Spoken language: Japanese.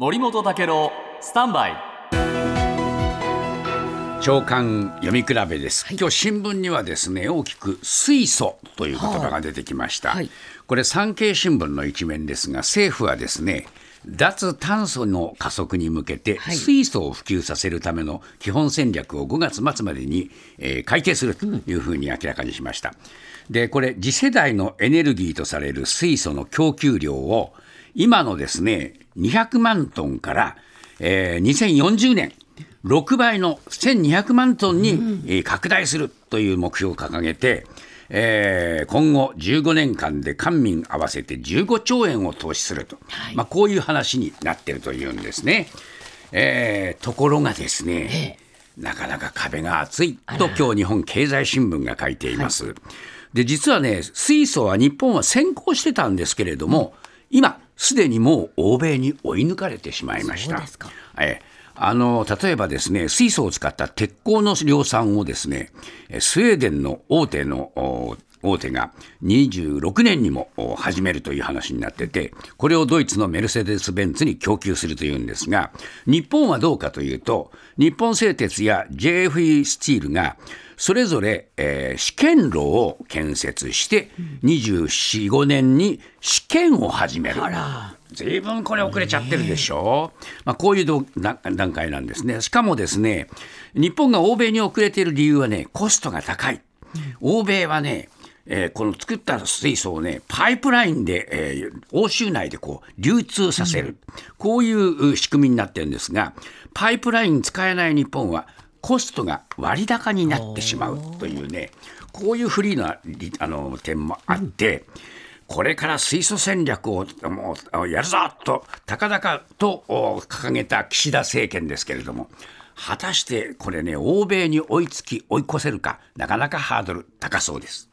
森本武郎スタンバイ。長官読み比べです、今日新聞にはですね大きく水素という言葉が出てきました、はい。これ産経新聞の一面ですが政府はですね脱炭素の加速に向けてはい。水素を普及させるための基本戦略を5月末までに、えー改定するというふうに明らかにしました。でこれ次世代のエネルギーとされる水素の供給量を今のですね200万トンから、えー2040年6倍の1200万トンに、えー拡大するという目標を掲げて、えー今後15年間で官民合わせて15兆円を投資すると、はい。まあ、こういう話になっているというんですね。えーところがですね、なかなか壁が厚いと今日日本経済新聞が書いています。で実はね水素は日本は先行してたんですけれども、今すでにもう欧米に追い抜かれてしまいました。そうですかえーあの例えばですね水素を使った鉄鋼の量産をですねえースウェーデンの大手のお大手が26年にもお始めるという話になっててこれをドイツのメルセデス・ベンツに供給するというんですが日本はどうかというと日本製鉄や JFE スチールがそれぞれ、えー試験炉を建設して24、5年に試験を始める。あらずいぶんこれ遅れちゃってるでしょ、まあ、こういうど段段階なんですね。しかもですね、日本が欧米に遅れている理由はね、コストが高い。欧米はね、えーこの作った水素をね、パイプラインで、えー欧州内でこう流通させる、こういうう仕組みになってるんですが、パイプライン使えない日本は、コストが割高になってしまうというね、こういうフリーなあの点もあって、これから水素戦略をもうやるぞと高々と掲げた岸田政権ですけれども果たしてこれね欧米に追いつき追い越せるかなかなかハードル高そうです。